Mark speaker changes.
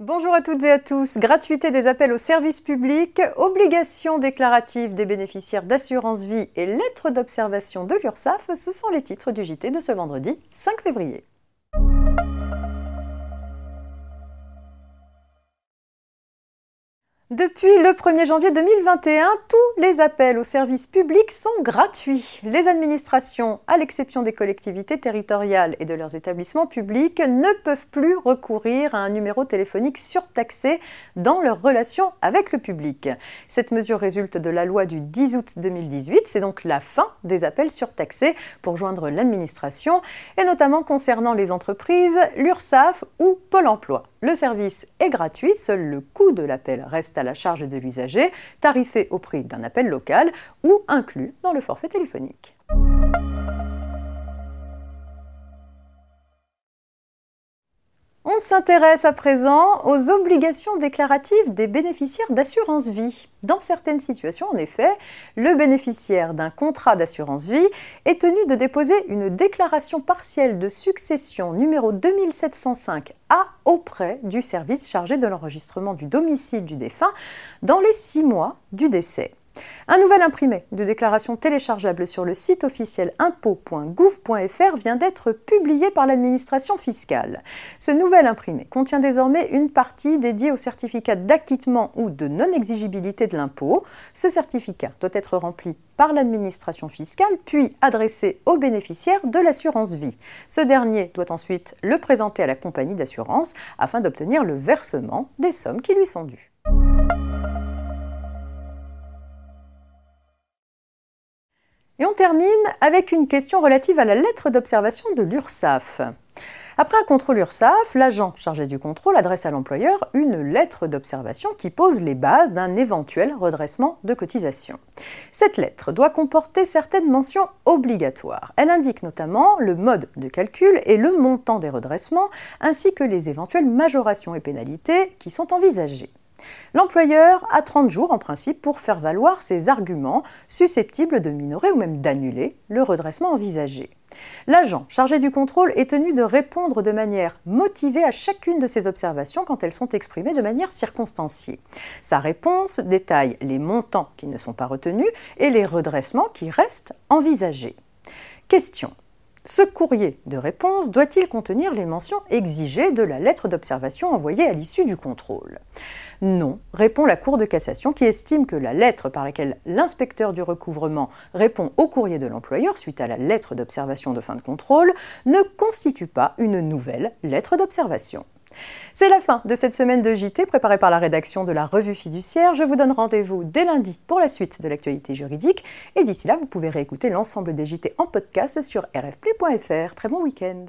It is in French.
Speaker 1: Bonjour à toutes et à tous. Gratuité des appels au service public, obligation déclarative des bénéficiaires d'assurance vie et lettres d'observation de l'URSSAF, ce sont les titres du JT de ce vendredi 5 février. Depuis le 1er janvier 2021, tous les appels au service public sont gratuits. Les administrations, à l'exception des collectivités territoriales et de leurs établissements publics, ne peuvent plus recourir à un numéro téléphonique surtaxé dans leurs relations avec le public. Cette mesure résulte de la loi du 10 août 2018. C'est donc la fin des appels surtaxés pour joindre l'administration, et notamment concernant les entreprises, l'URSSAF ou Pôle emploi. Le service est gratuit, seul le coût de l'appel reste à la charge de l'usager, tarifé au prix d'un appel local ou inclus dans le forfait téléphonique. On s'intéresse à présent aux obligations déclaratives des bénéficiaires d'assurance vie. Dans certaines situations, en effet, le bénéficiaire d'un contrat d'assurance vie est tenu de déposer une déclaration partielle de succession numéro 2705 A auprès du service chargé de l'enregistrement du domicile du défunt dans les six mois du décès. Un nouvel imprimé de déclaration téléchargeable sur le site officiel impôt.gouv.fr vient d'être publié par l'administration fiscale. Ce nouvel imprimé contient désormais une partie dédiée au certificat d'acquittement ou de non-exigibilité de l'impôt. Ce certificat doit être rempli par l'administration fiscale puis adressé au bénéficiaire de l'assurance vie. Ce dernier doit ensuite le présenter à la compagnie d'assurance afin d'obtenir le versement des sommes qui lui sont dues. Termine avec une question relative à la lettre d'observation de l'URSSAF. Après un contrôle URSAF, l'agent chargé du contrôle adresse à l'employeur une lettre d'observation qui pose les bases d'un éventuel redressement de cotisation. Cette lettre doit comporter certaines mentions obligatoires. Elle indique notamment le mode de calcul et le montant des redressements, ainsi que les éventuelles majorations et pénalités qui sont envisagées. L'employeur a 30 jours en principe pour faire valoir ses arguments susceptibles de minorer ou même d'annuler le redressement envisagé. L'agent chargé du contrôle est tenu de répondre de manière motivée à chacune de ces observations quand elles sont exprimées de manière circonstanciée. Sa réponse détaille les montants qui ne sont pas retenus et les redressements qui restent envisagés. Question. Ce courrier de réponse doit-il contenir les mentions exigées de la lettre d'observation envoyée à l'issue du contrôle? Non, répond la Cour de cassation qui estime que la lettre par laquelle l'inspecteur du recouvrement répond au courrier de l'employeur suite à la lettre d'observation de fin de contrôle ne constitue pas une nouvelle lettre d'observation. C'est la fin de cette semaine de JT préparée par la rédaction de la revue fiduciaire. Je vous donne rendez-vous dès lundi pour la suite de l'actualité juridique. Et d'ici là, vous pouvez réécouter l'ensemble des JT en podcast sur rfplay.fr. Très bon week-end.